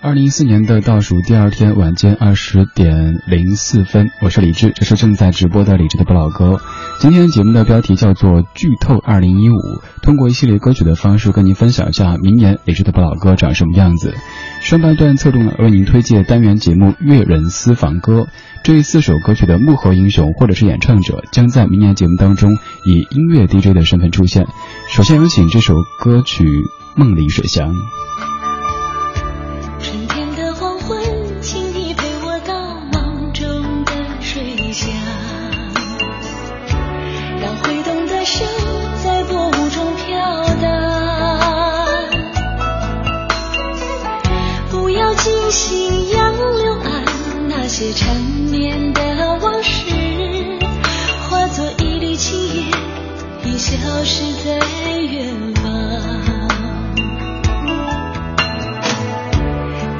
二零一四年的倒数第二天晚间二十点零四分，我是李志，这是正在直播的李志的不老歌。今天节目的标题叫做《剧透二零一五》，通过一系列歌曲的方式跟您分享一下明年李志的不老歌长什么样子。上半段侧重了为您推荐单元节目《乐人私房歌》，这四首歌曲的幕后英雄或者是演唱者将在明年节目当中以音乐 DJ 的身份出现。首先有请这首歌曲《梦里水乡》。些缠绵的往事，化作一缕青烟，已消失在远方。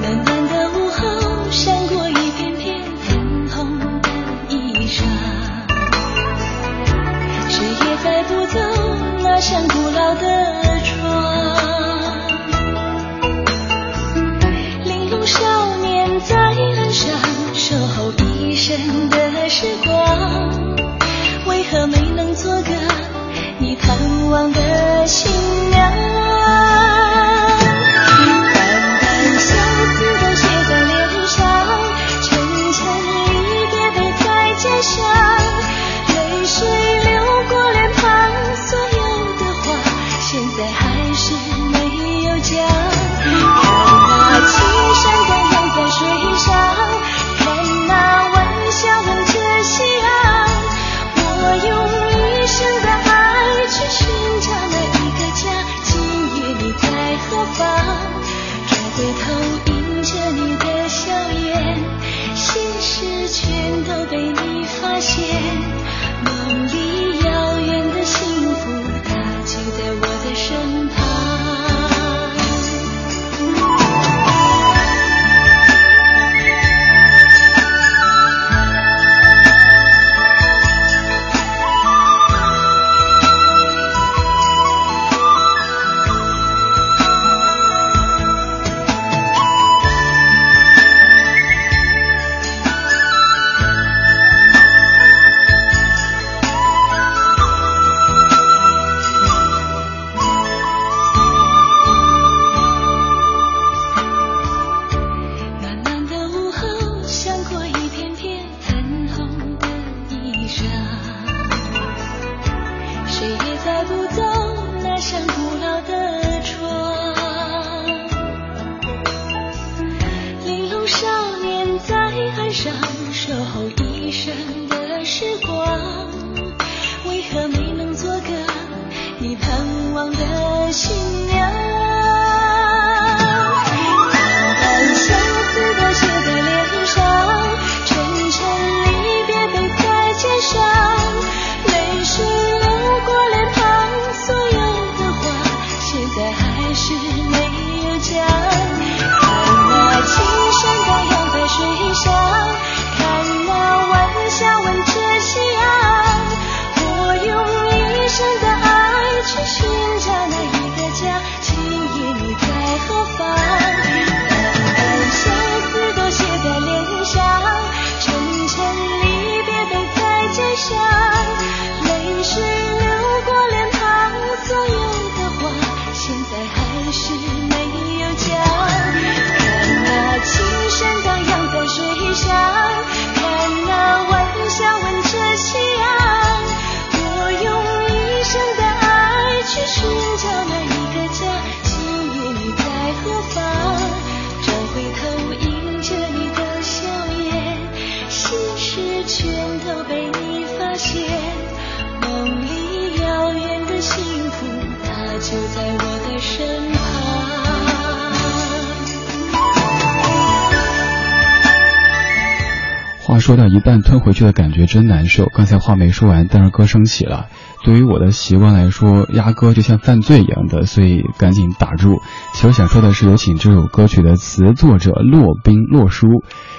暖暖的午后，闪过一片片粉红的衣裳。谁也带不走那扇古老的说到一半吞回去的感觉真难受。刚才话没说完，但是歌声起了。对于我的习惯来说，压歌就像犯罪一样的，所以赶紧打住。其实想说的是，有请这首歌曲的词作者骆宾骆叔。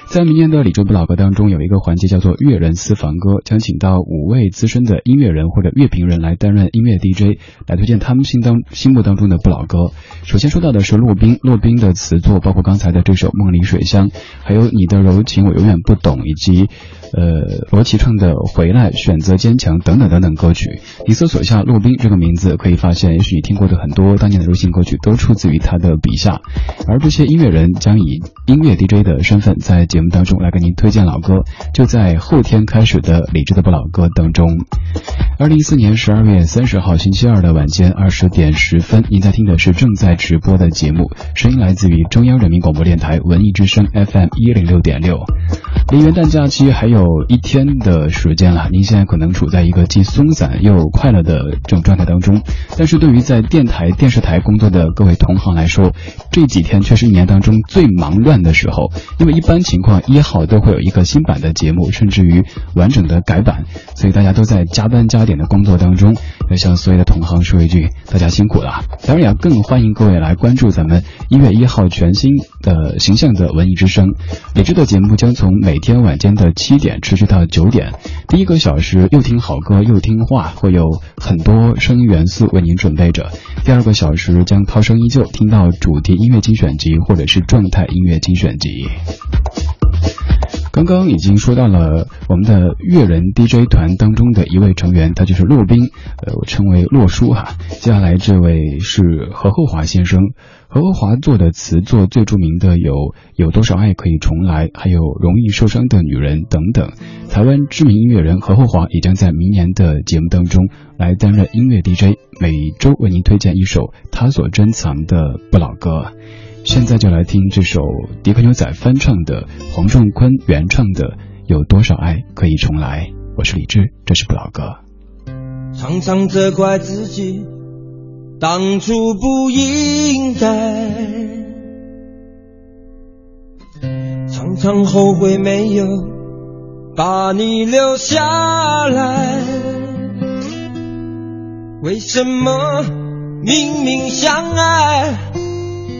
在明年的李州不老歌当中，有一个环节叫做乐人私房歌，将请到五位资深的音乐人或者乐评人来担任音乐 DJ，来推荐他们心当心目当中的不老歌。首先说到的是骆宾，骆宾的词作包括刚才的这首《梦里水乡》，还有你的柔情我永远不懂，以及。呃，罗琦唱的《回来》、选择坚强等等等等歌曲，你搜索一下骆宾这个名字，可以发现，也许你听过的很多当年的流行歌曲都出自于他的笔下。而这些音乐人将以音乐 DJ 的身份在节节目当中来给您推荐老歌，就在后天开始的理智的不老歌当中。二零一四年十二月三十号星期二的晚间二十点十分，您在听的是正在直播的节目，声音来自于中央人民广播电台文艺之声 FM 一零六点六。离元旦假期还。有一天的时间了，您现在可能处在一个既松散又快乐的这种状态当中。但是对于在电台、电视台工作的各位同行来说，这几天却是一年当中最忙乱的时候。因为一般情况一号都会有一个新版的节目，甚至于完整的改版，所以大家都在加班加点的工作当中。要向所有的同行说一句，大家辛苦了。当然也更欢迎各位来关注咱们一月一号全新的形象的文艺之声。理智的节目将从每天晚间的七点。持续到九点，第一个小时又听好歌又听话，会有很多声音元素为您准备着。第二个小时将涛声依旧，听到主题音乐精选集或者是状态音乐精选集。刚刚已经说到了我们的乐人 DJ 团当中的一位成员，他就是骆宾，呃，我称为骆叔哈。接下来这位是何厚华先生。何厚华做的词作最著名的有《有多少爱可以重来》，还有《容易受伤的女人》等等。台湾知名音乐人何厚华也将在明年的节目当中来担任音乐 DJ，每周为您推荐一首他所珍藏的不老歌。现在就来听这首迪克牛仔翻唱的黄壮坤原唱的《有多少爱可以重来》。我是李志，这是不老歌。常常责怪自己。当初不应该，常常后悔没有把你留下来。为什么明明相爱，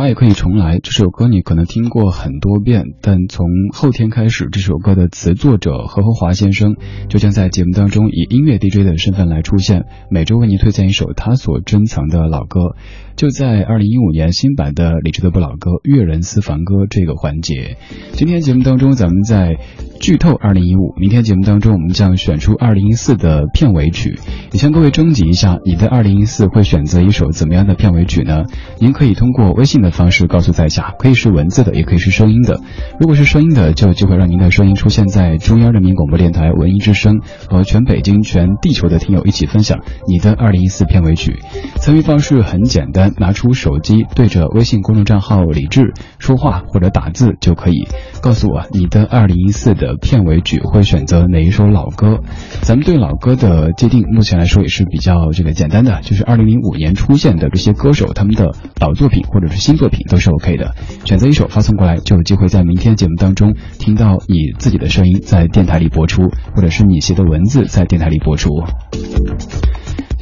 有多少爱可以重来？这首歌你可能听过很多遍，但从后天开始，这首歌的词作者何厚华先生就将在节目当中以音乐 DJ 的身份来出现，每周为您推荐一首他所珍藏的老歌。就在二零一五年新版的李志的不老歌《粤人私房歌》这个环节，今天节目当中咱们在剧透二零一五，明天节目当中我们将选出二零一四的片尾曲，也向各位征集一下，你的二零一四会选择一首怎么样的片尾曲呢？您可以通过微信的方式告诉在下，可以是文字的，也可以是声音的。如果是声音的，就有机会让您的声音出现在中央人民广播电台文艺之声，和全北京、全地球的听友一起分享你的二零一四片尾曲。参与方式很简单。拿出手机对着微信公众账号李志说话或者打字就可以，告诉我你的二零一四的片尾曲会选择哪一首老歌。咱们对老歌的界定目前来说也是比较这个简单的，就是二零零五年出现的这些歌手他们的老作品或者是新作品都是 OK 的。选择一首发送过来，就有机会在明天节目当中听到你自己的声音在电台里播出，或者是你写的文字在电台里播出。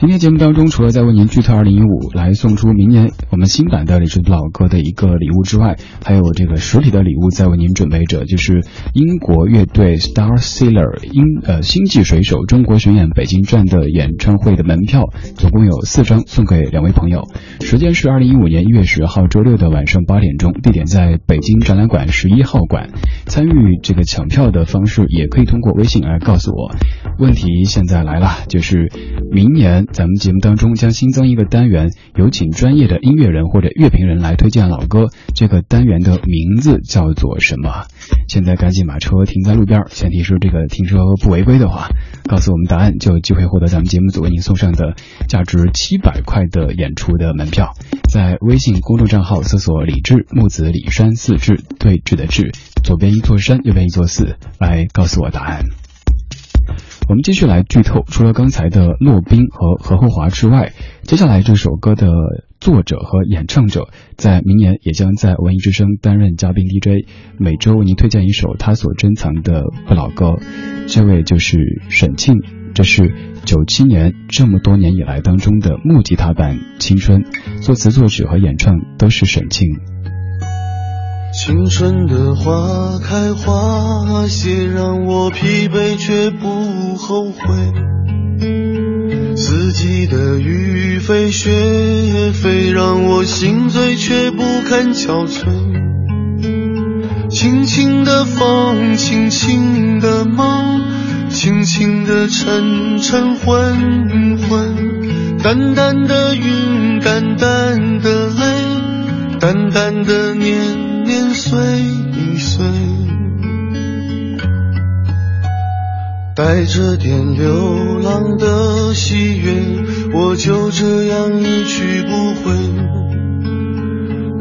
今天节目当中，除了在为您剧透二零一五来送出明年我们新版的李志老歌的一个礼物之外，还有这个实体的礼物在为您准备着，就是英国乐队 Star Sailor 英呃星际水手中国巡演北京站的演唱会的门票，总共有四张送给两位朋友。时间是二零一五年一月十号周六的晚上八点钟，地点在北京展览馆十一号馆。参与这个抢票的方式也可以通过微信来告诉我。问题现在来了，就是明年。咱们节目当中将新增一个单元，有请专业的音乐人或者乐评人来推荐老歌。这个单元的名字叫做什么？现在赶紧把车停在路边，前提是这个停车不违规的话，告诉我们答案就有机会获得咱们节目组为您送上的价值七百块的演出的门票。在微信公众账号搜索“李志木子李山四志对峙的志”，左边一座山，右边一座寺，来告诉我答案。我们继续来剧透，除了刚才的骆宾和何厚华之外，接下来这首歌的作者和演唱者，在明年也将在文艺之声担任嘉宾 DJ，每周为您推荐一首他所珍藏的不老歌。这位就是沈庆，这是九七年这么多年以来当中的木吉他版《青春》，作词作曲和演唱都是沈庆。青春的花开花谢，让我疲惫却不后悔。四季的雨飞雪飞，让我心醉却不肯憔悴。轻轻的风，轻轻的梦，轻轻的沉沉昏昏，淡淡的云，淡淡的泪，淡淡的念。年岁一岁，带着点流浪的喜悦，我就这样一去不回。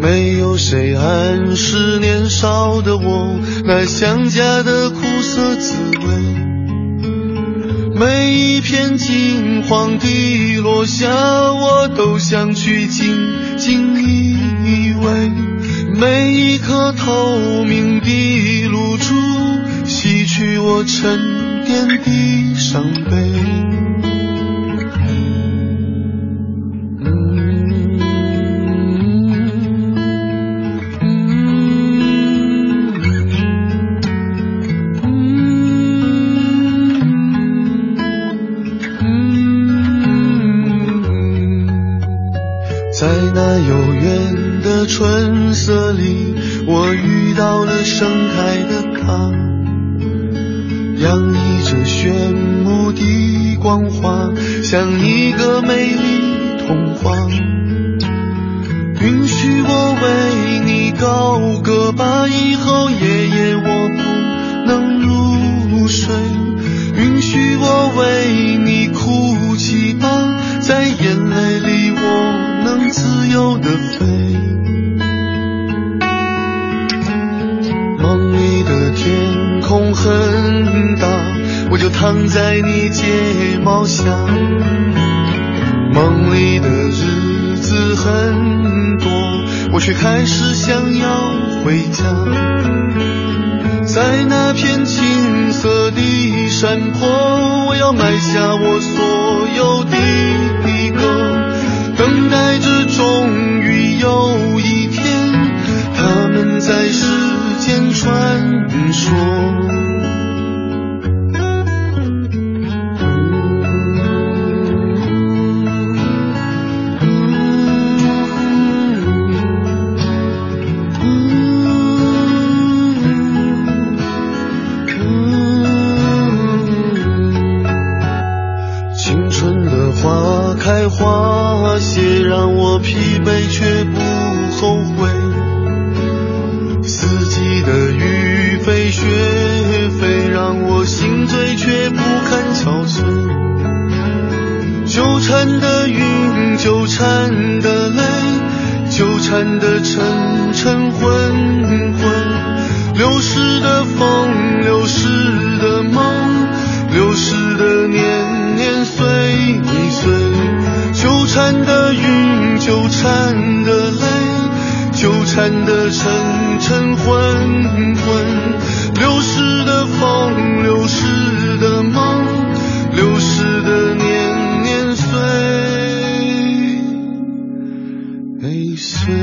没有谁暗示年少的我那想家的苦涩滋味。每一片金黄的落下，我都想去紧紧依为。每一颗透明的露珠，洗去我沉淀的伤悲。到了盛开的她，洋溢着炫目的光华，像一个美丽童话。在那片青色的山坡，我要埋下我所有的歌，等待着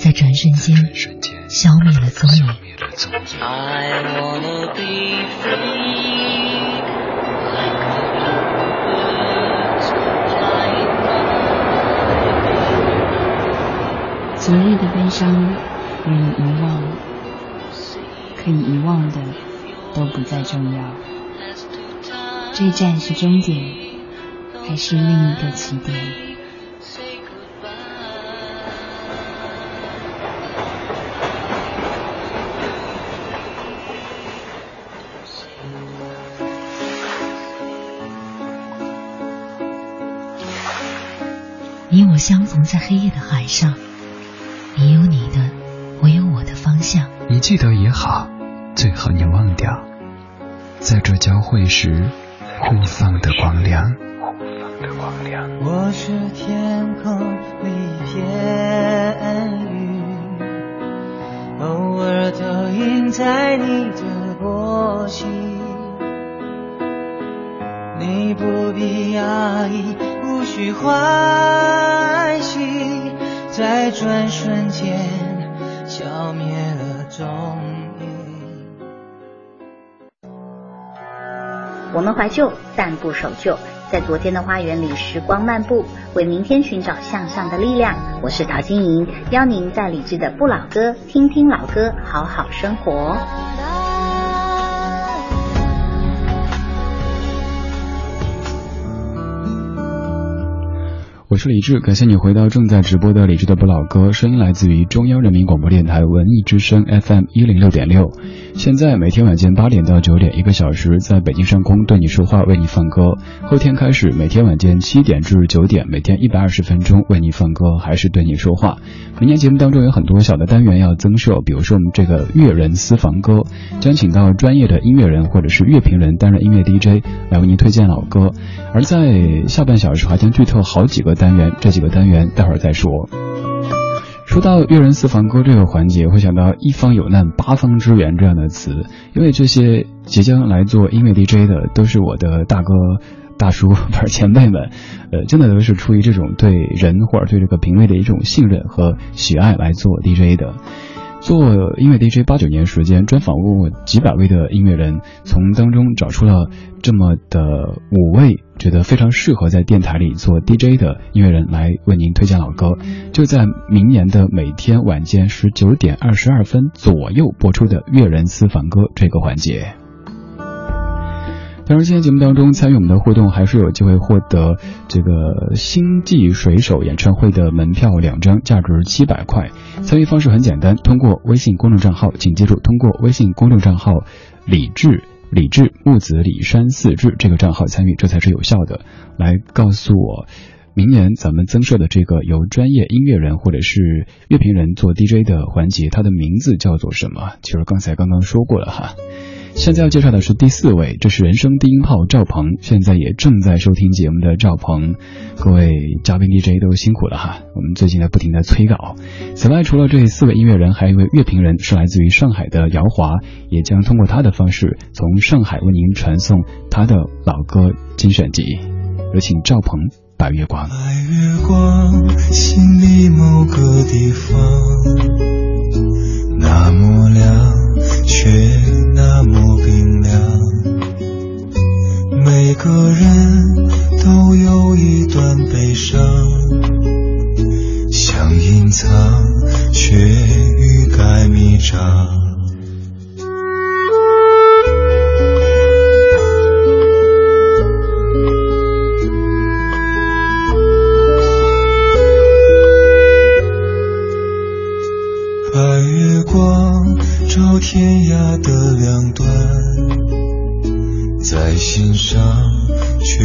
在转瞬间消灭了踪影。昨日的悲伤可以遗忘，可以遗忘的都不再重要。这站是终点，还是另一个起点？相逢在黑夜的海上，你有你的，我有我的方向。你记得也好，最好你忘掉，在这交汇时互放的光亮。我是天空里一片云，偶尔投影在你的波心。你不必讶异，无需欢喜，在转瞬间消灭了踪影。我们怀旧，但不守旧。在昨天的花园里时光漫步，为明天寻找向上的力量。我是陶晶莹，邀您在理智的不老歌听听老歌，好好生活。我是李志，感谢你回到正在直播的李志的不老歌，声音来自于中央人民广播电台文艺之声 FM 一零六点六。现在每天晚间八点到九点，一个小时，在北京上空对你说话，为你放歌。后天开始，每天晚间七点至九点，每天一百二十分钟为你放歌，还是对你说话。明年节目当中有很多小的单元要增设，比如说我们这个乐人私房歌，将请到专业的音乐人或者是乐评人担任音乐 DJ 来为您推荐老歌。而在下半小时还将剧透好几个单元，这几个单元待会儿再说。说到阅人四方歌这个环节，会想到“一方有难，八方支援”这样的词，因为这些即将来做音乐 DJ 的都是我的大哥、大叔 不是前辈们，呃，真的都是出于这种对人或者对这个品味的一种信任和喜爱来做 DJ 的。做音乐 DJ 八九年时间，专访过几百位的音乐人，从当中找出了这么的五位觉得非常适合在电台里做 DJ 的音乐人来为您推荐老歌。就在明年的每天晚间十九点二十二分左右播出的乐人私房歌这个环节。当然，今天节目当中参与我们的互动，还是有机会获得这个星际水手演唱会的门票两张，价值七百块。参与方式很简单，通过微信公众账号，请记住，通过微信公众账号“李志李志木子李山四志这个账号参与，这才是有效的。来告诉我，明年咱们增设的这个由专业音乐人或者是乐评人做 DJ 的环节，它的名字叫做什么？其实刚才刚刚说过了哈。现在要介绍的是第四位，这是人生低音炮赵鹏，现在也正在收听节目的赵鹏，各位嘉宾 DJ 都辛苦了哈，我们最近在不停的催稿。此外，除了这四位音乐人，还有一位乐评人是来自于上海的姚华，也将通过他的方式从上海为您传送他的老歌精选集。有请赵鹏《白月光》。白月光，心里某个地方，那么亮，却那么。每个人都有一段悲伤，想隐藏，却欲盖弥彰。白月光照天涯的两端，在心上却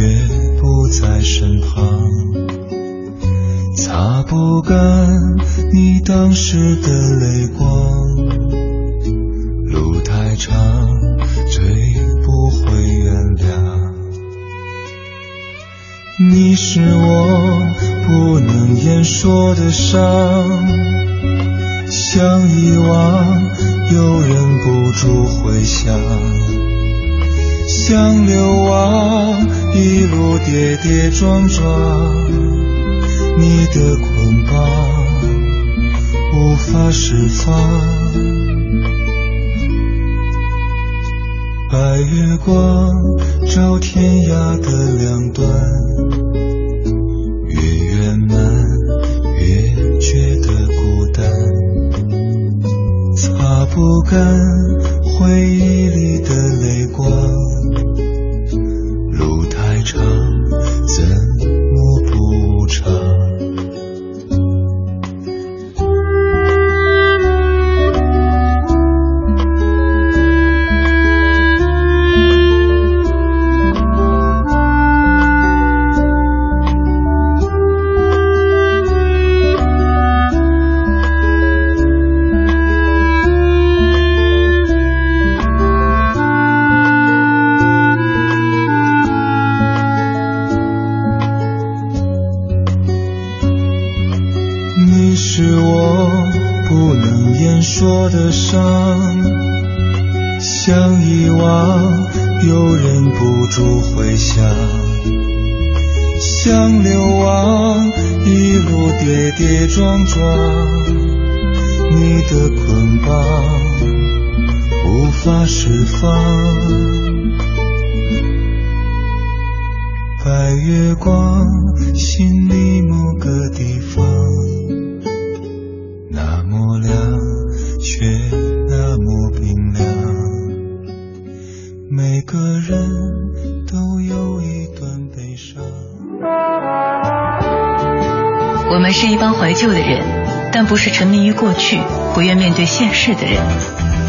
不在身旁，擦不干你当时的泪光，路太长，追不回原谅。你是我不能言说的伤。想遗忘，又忍不住回想；像流亡，一路跌跌撞撞，你的捆绑无法释放。白月光照天涯的两端，越圆满越觉得孤单。擦不干回忆里的泪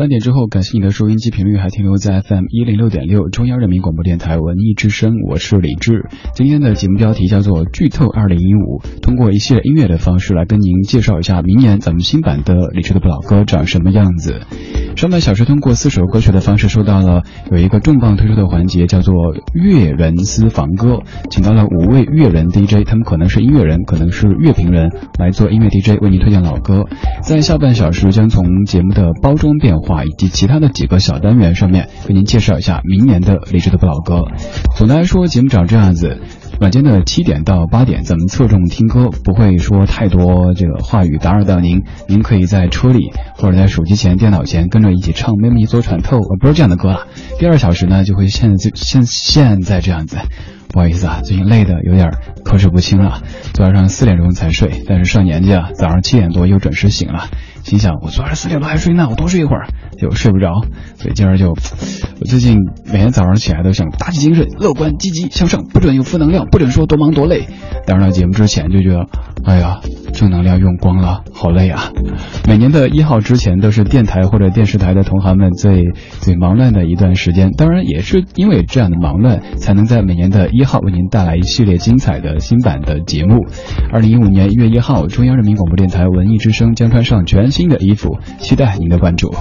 半点之后，感谢你的收音机频率还停留在 FM 一零六点六，中央人民广播电台文艺之声，我是李志。今天的节目标题叫做《剧透二零一五》，通过一系列音乐的方式来跟您介绍一下明年咱们新版的李志的不老歌长什么样子。上半小时通过四首歌曲的方式说到了有一个重磅推出的环节，叫做乐人私房歌，请到了五位乐人 DJ，他们可能是音乐人，可能是乐评人，来做音乐 DJ 为您推荐老歌。在下半小时将从节目的包装变化话以及其他的几个小单元上面，为您介绍一下明年的励志的不老歌。总的来说，节目长这样子。晚间的七点到八点，咱们侧重听歌，不会说太多这个话语打扰到您。您可以在车里或者在手机前、电脑前跟着一起唱《妹妹左喘透》，呃，不是这样的歌了。第二小时呢，就会现在现现在这样子。不好意思啊，最近累的有点口齿不清了。昨晚上四点钟才睡，但是上年纪啊，早上七点多又准时醒了。心想，我昨晚四点多还睡呢，我多睡一会儿。就睡不着，所以今儿就我最近每天早上起来都想打起精神，乐观积极向上，不准有负能量，不准说多忙多累。当然了，节目之前就觉得，哎呀，正能量用光了，好累啊！每年的一号之前都是电台或者电视台的同行们最最忙乱的一段时间，当然也是因为这样的忙乱，才能在每年的一号为您带来一系列精彩的新版的节目。二零一五年一月一号，中央人民广播电台文艺之声将穿上全新的衣服，期待您的关注。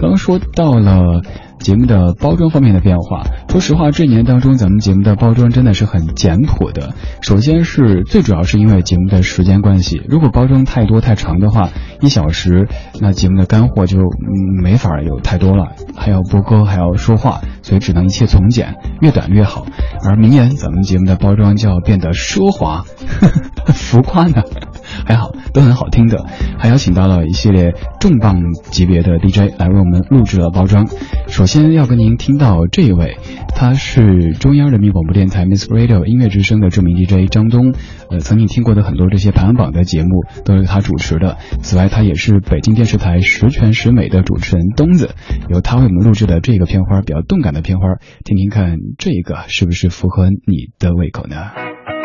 刚刚说到了节目的包装方面的变化，说实话，这一年当中咱们节目的包装真的是很简朴的。首先是最主要是因为节目的时间关系，如果包装太多太长的话，一小时那节目的干货就嗯没法有太多了，还要播歌，还要说话，所以只能一切从简，越短越好。而明年咱们节目的包装就要变得奢华、浮夸呢。还好，都很好听的，还邀请到了一系列重磅级别的 DJ 来为我们录制了包装。首先要跟您听到这一位，他是中央人民广播电台 Miss Radio 音乐之声的著名 DJ 张东。呃，曾经听过的很多这些排行榜的节目都是他主持的。此外，他也是北京电视台十全十美的主持人东子。由他为我们录制的这个片花，比较动感的片花，听听看这一个是不是符合你的胃口呢？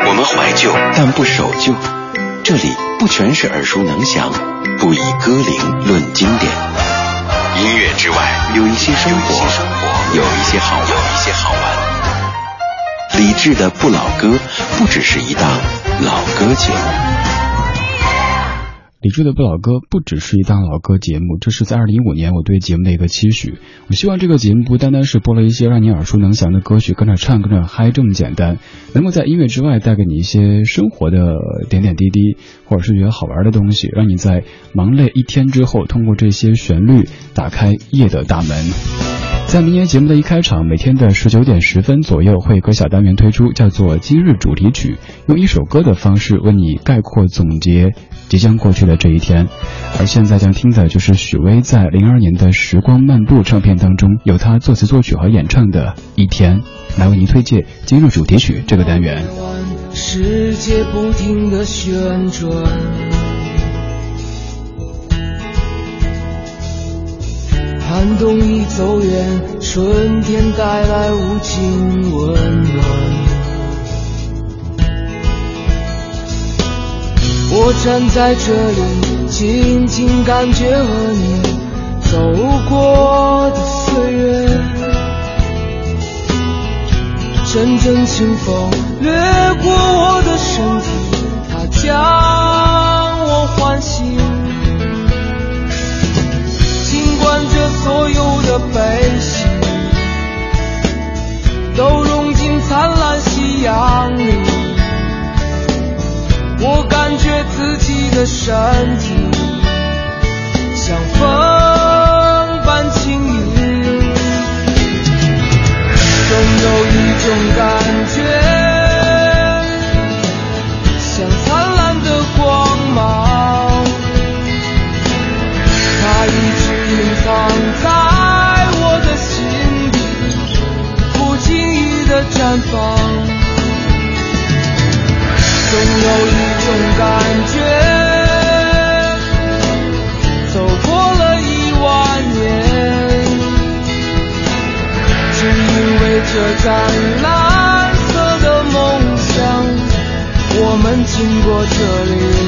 我们怀旧，但不守旧。这里不全是耳熟能详，不以歌龄论经典。音乐之外，有一些生活，有一些好玩，有一些好玩。理智的不老歌，不只是一档老歌节目。李志的不老歌不只是一档老歌节目，这是在二零一五年我对节目的一个期许。我希望这个节目不单单是播了一些让你耳熟能详的歌曲，跟着唱跟着嗨这么简单，能够在音乐之外带给你一些生活的点点滴滴，或者是觉得好玩的东西，让你在忙累一天之后，通过这些旋律打开夜的大门。在明年节目的一开场，每天的十九点十分左右，会有个小单元推出，叫做“今日主题曲”，用一首歌的方式为你概括总结即将过去的这一天。而现在将听的就是许巍在零二年的《时光漫步》唱片当中，由他作词作曲和演唱的《一天》，来为您推荐今日主题曲这个单元。世界不停的旋转。寒冬已走远，春天带来无尽温暖。我站在这里，静静感觉和你走过的岁月。阵阵清风掠过我的身体，它将我唤醒。所有的悲喜都融进灿烂夕阳里，我感觉自己的身体像风般轻盈，总有一种感绽放。总有一种感觉，走过了一万年，只因为这盏蓝色的梦想，我们经过这里。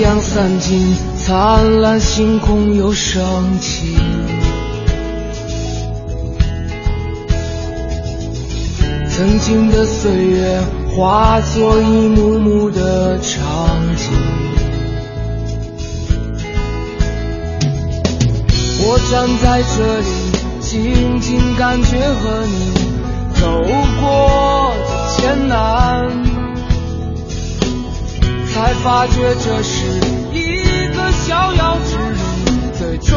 阳散尽，灿烂星空又升起。曾经的岁月化作一幕幕的场景。我站在这里，静静感觉和你走过的艰难。才发觉这是一个逍遥之旅最终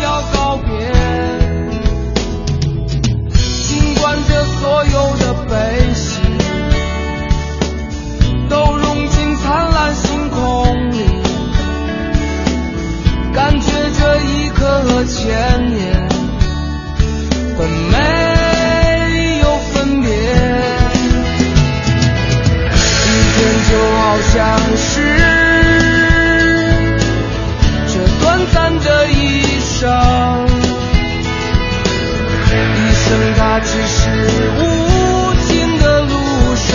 要告别。尽管这所有的悲喜都融进灿烂星空里感觉这一刻和千年的美好像是这短暂的一生，一生它只是无尽的路上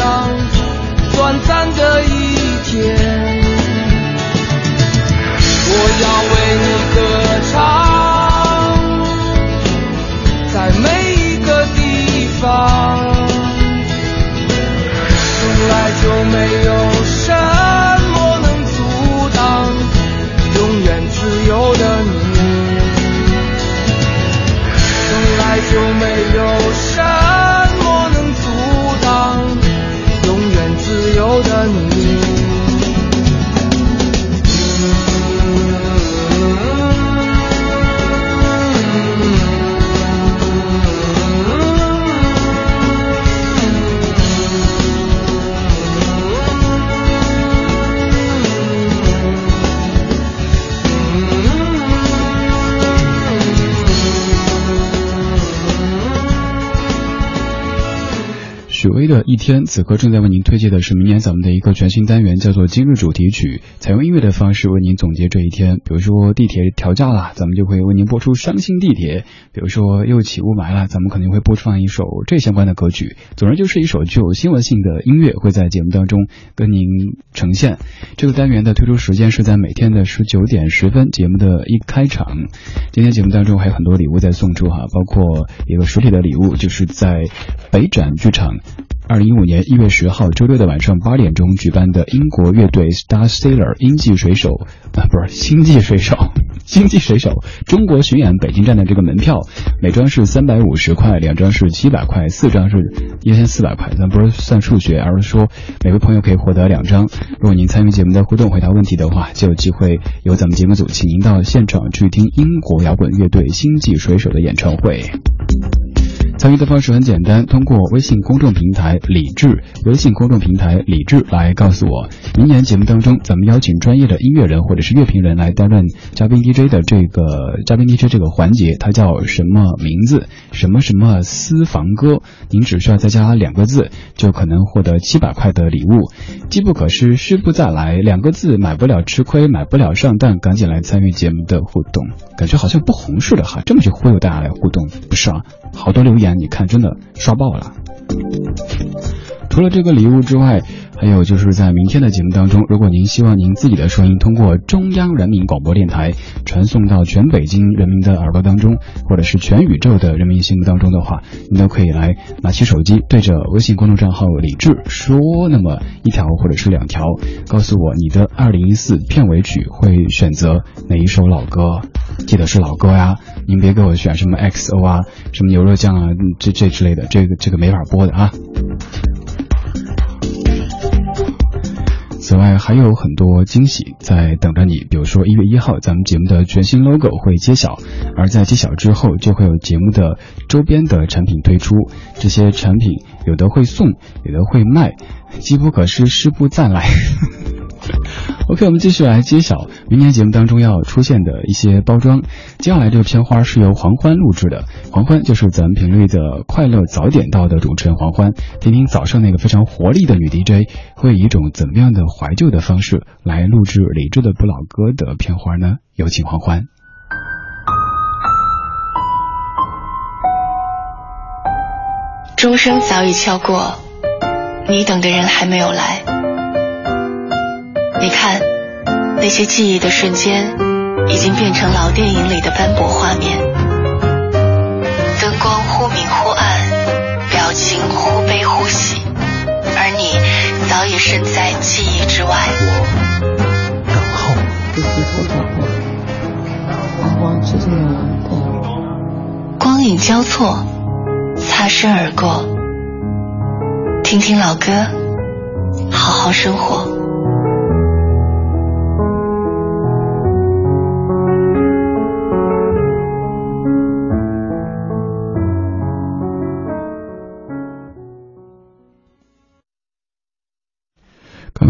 短暂的一天。我要为你歌唱，在每一个地方。从来就没有有没有什么能阻挡永远自由的你？的一天，此刻正在为您推荐的是明年咱们的一个全新单元，叫做今日主题曲，采用音乐的方式为您总结这一天。比如说地铁调价了，咱们就会为您播出伤心地铁；比如说又起雾霾了，咱们肯定会播放一首这相关的歌曲。总之就是一首具有新闻性的音乐会在节目当中跟您呈现。这个单元的推出时间是在每天的十九点十分，节目的一开场。今天节目当中还有很多礼物在送出哈，包括一个实体的礼物，就是在北展剧场。二零一五年一月十号周六的晚上八点钟举办的英国乐队 Star Sailor 英际水手啊，不是星际水手，星际水手中国巡演北京站的这个门票，每张是三百五十块，两张是七百块，四张是一千四百块。咱不是算数学，而是说每位朋友可以获得两张。如果您参与节目的互动回答问题的话，就有机会由咱们节目组请您到现场去听英国摇滚乐队星际水手的演唱会。参与的方式很简单，通过微信公众平台“理智”，微信公众平台“理智”来告诉我，明年节目当中咱们邀请专业的音乐人或者是乐评人来担任嘉宾 DJ 的这个嘉宾 DJ 这个环节，它叫什么名字？什么什么私房歌？您只需要再加两个字，就可能获得七百块的礼物。机不可失，失不再来，两个字买不了吃亏，买不了上当，赶紧来参与节目的互动，感觉好像不红似的哈，这么去忽悠大家来互动，不是啊？好多留言，你看真的刷爆了。除了这个礼物之外，还有就是在明天的节目当中，如果您希望您自己的声音通过中央人民广播电台传送到全北京人民的耳朵当中，或者是全宇宙的人民心目当中的话，您都可以来拿起手机，对着微信公众账号李志说那么一条或者是两条，告诉我你的二零一四片尾曲会选择哪一首老歌，记得是老歌呀，您别给我选什么 XO 啊，什么牛肉酱啊，这这之类的，这个这个没法播的啊。此外还有很多惊喜在等着你，比如说一月一号咱们节目的全新 logo 会揭晓，而在揭晓之后就会有节目的周边的产品推出，这些产品有的会送，有的会卖，机不可失，失不再来。OK，我们继续来揭晓明年节目当中要出现的一些包装。接下来这个片花是由黄欢录制的，黄欢就是咱们频率的快乐早点到的主持人黄欢。听听早上那个非常活力的女 DJ 会以一种怎么样的怀旧的方式来录制理智的不老歌的片花呢？有请黄欢。钟声早已敲过，你等的人还没有来。你看，那些记忆的瞬间，已经变成老电影里的斑驳画面。灯光忽明忽暗，表情忽悲忽喜，而你早已身在记忆之外。我等候。光影交错，擦身而过。听听老歌，好好生活。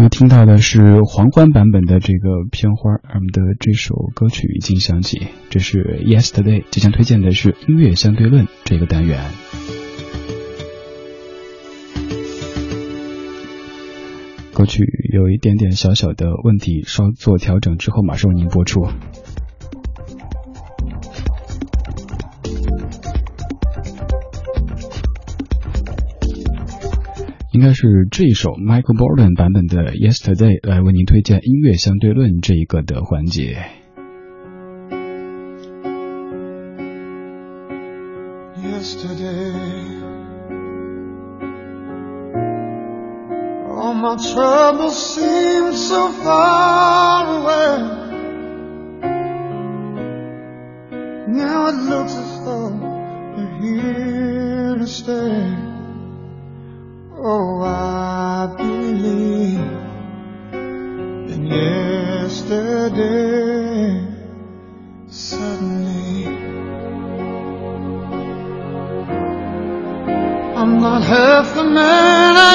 刚刚听到的是皇冠版本的这个片花，我们的这首歌曲已经响起。这是 Yesterday，即将推荐的是音乐相对论这个单元。歌曲有一点点小小的问题，稍作调整之后马上为您播出。该是这一首 Michael Bolton 版本的 Yesterday 来为您推荐音乐相对论这一个的环节。 yesterday. All my troubles seem so far away. Man I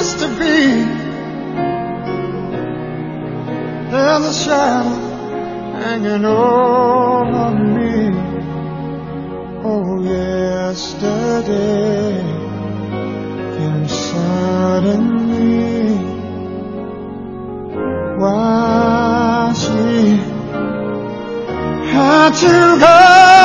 used to be. There's a shadow hanging over me. Oh, yesterday came suddenly. Why she had to go,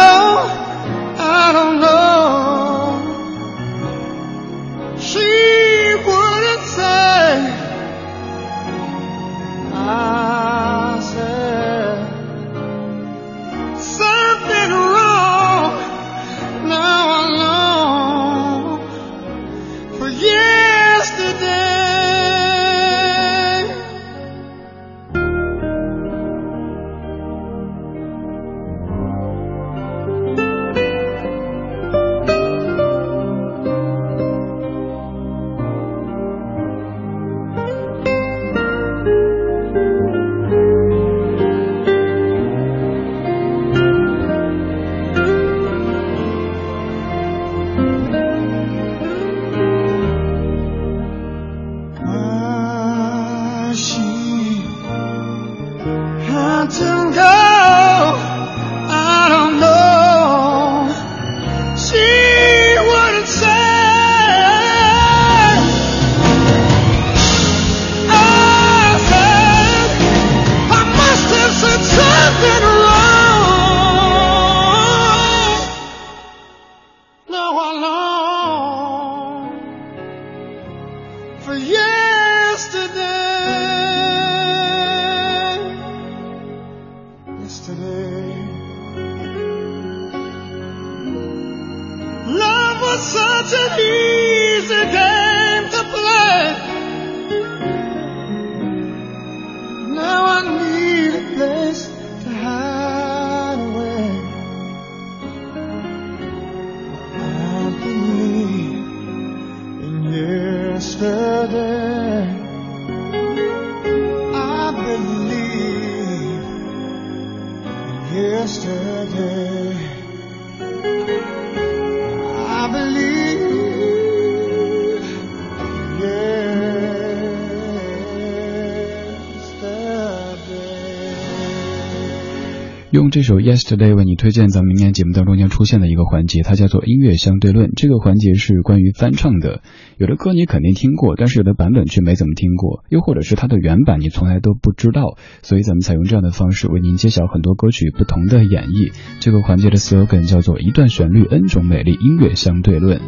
这首 Yesterday 为你推荐咱们明年节目当中将出现的一个环节，它叫做音乐相对论。这个环节是关于翻唱的，有的歌你肯定听过，但是有的版本却没怎么听过，又或者是它的原版你从来都不知道，所以咱们采用这样的方式为您揭晓很多歌曲不同的演绎。这个环节的 slogan 叫做一段旋律 n 种美丽，音乐相对论。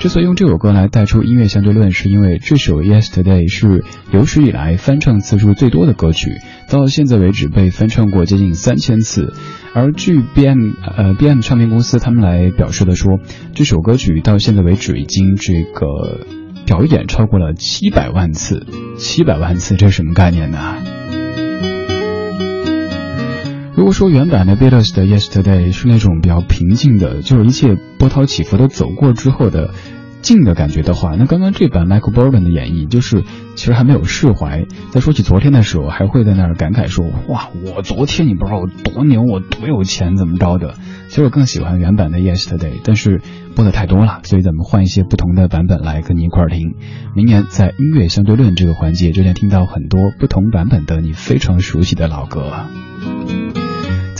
之所以用这首歌来带出音乐相对论，是因为这首 Yesterday 是有史以来翻唱次数最多的歌曲，到现在为止被翻唱过接近三千次。而据 BM 呃 BM 唱片公司他们来表示的说，这首歌曲到现在为止已经这个表演超过了七百万次，七百万次这是什么概念呢？如果说原版的 Beatles 的 Yesterday 是那种比较平静的，就是一切波涛起伏的走过之后的静的感觉的话，那刚刚这版 Michael Bolton 的演绎就是其实还没有释怀，在说起昨天的时候，还会在那儿感慨说：“哇，我昨天你不知道我多牛，我多有钱，怎么着的。”其实我更喜欢原版的 Yesterday，但是播的太多了，所以咱们换一些不同的版本来跟你一块儿听。明年在音乐相对论这个环节，就将听到很多不同版本的你非常熟悉的老歌。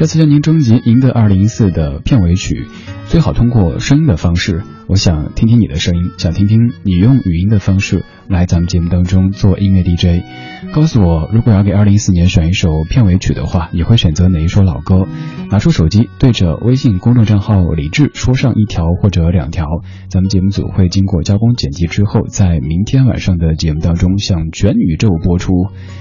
再次向您征集《赢得二零一四》的片尾曲，最好通过声音的方式我想听听你的声音，想听听你用语音的方式来咱们节目当中做音乐 DJ。告诉我，如果要给二零一四年选一首片尾曲的话，你会选择哪一首老歌？拿出手机，对着微信公众账号李志说上一条或者两条，咱们节目组会经过加工剪辑之后，在明天晚上的节目当中向全宇宙播出。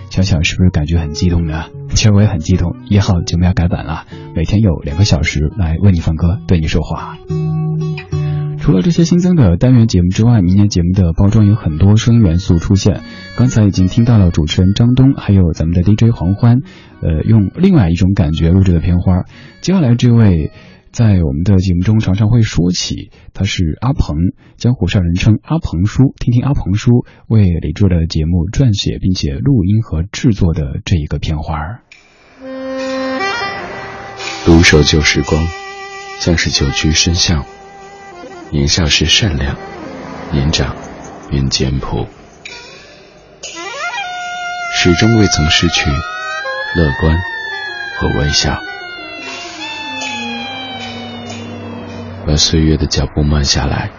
想想是不是感觉很激动呢？其实我也很激动。一号节目要改版了，每天有两个小时来为你放歌，对你说话。除了这些新增的单元节目之外，明年节目的包装有很多声音元素出现。刚才已经听到了主持人张东，还有咱们的 DJ 黄欢，呃，用另外一种感觉录制的片花。接下来这位，在我们的节目中常常会说起，他是阿鹏，江湖上人称阿鹏叔。听听阿鹏叔为李志的节目撰写并且录音和制作的这一个片花儿。独守旧时光，像是久居深巷。年少时善良，年长便简朴，始终未曾失去乐观和微笑。把岁月的脚步慢下来，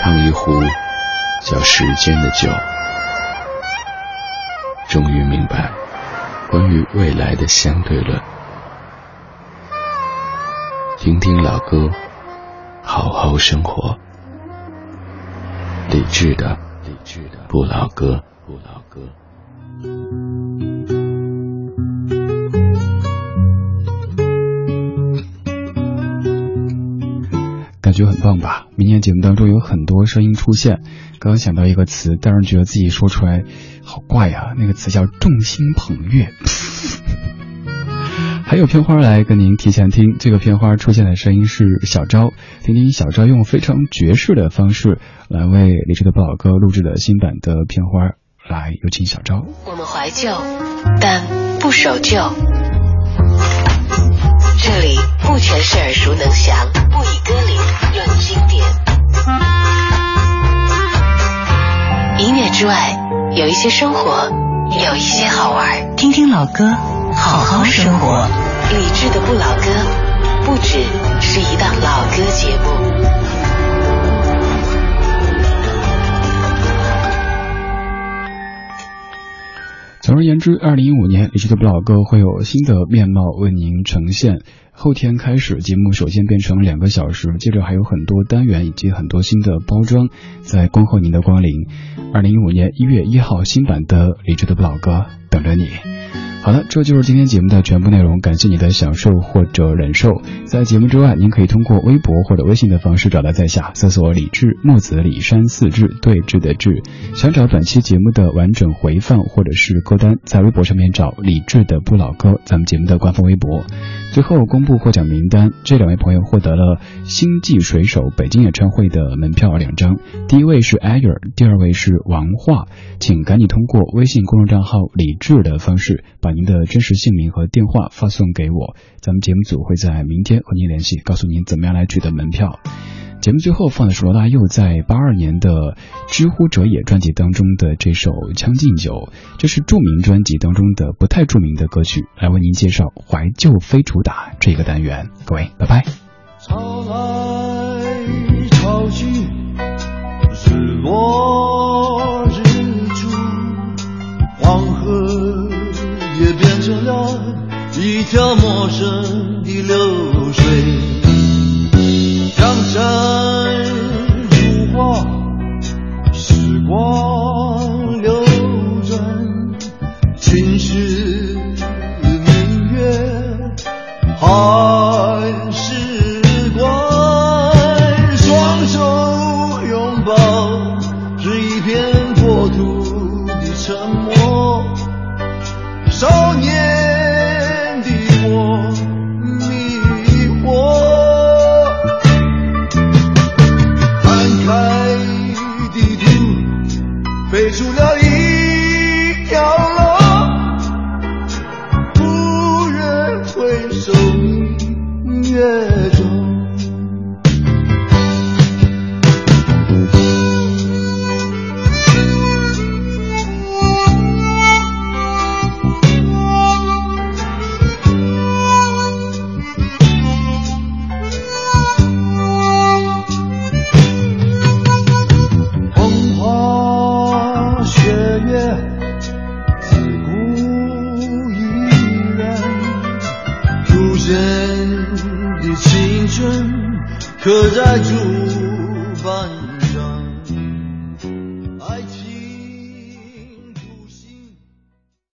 烫一壶叫时间的酒，终于明白关于未来的相对论。听听老歌。好好生活，理智的，理智的不老歌，觉很棒吧？明年节目当中有很多声音出现。刚刚想到一个词，但是觉得自己说出来好怪呀。那个词叫众星捧月。还有片花来跟您提前听，这个片花出现的声音是小昭，听听小昭用非常爵士的方式来为李志的不老歌录制的新版的片花，来有请小昭。我们怀旧，但不守旧。这里不全是耳熟能详，之外，有一些生活，有一些好玩。听听老歌。好好生活，理智的不老歌，不只而言之，二零一五年理智的不老歌会有新的面貌为您呈现。后天开始，节目首先变成两个小时，接着还有很多单元以及很多新的包装在恭候您的光临。二零一五年一月一号，新版的理智的不老歌等着你。好了，这就是今天节目的全部内容。感谢你的享受或者忍受。在节目之外，您可以通过微博或者微信的方式找到在下，搜索“李志木子李山四志对峙的志”。想找本期节目的完整回放或者是歌单，在微博上面找李志的不老歌，咱们节目的官方微博。最后公布获奖名单，这两位朋友获得了星际水手北京演唱会的门票两张。第一位是艾尔，第二位是王化，请赶紧通过微信公众账号李志的方式把您的真实姓名和电话发送给我，咱们节目组会在明天和您联系，告诉您怎么样来取得门票。节目最后放的是罗大佑在八二年的《知乎者也》专辑当中的这首《将进酒》，这是著名专辑当中的不太著名的歌曲，来为您介绍怀旧非主打这个单元。各位，拜拜。潮来潮去，日落日出，黄河也变成了一条陌生的流水。江山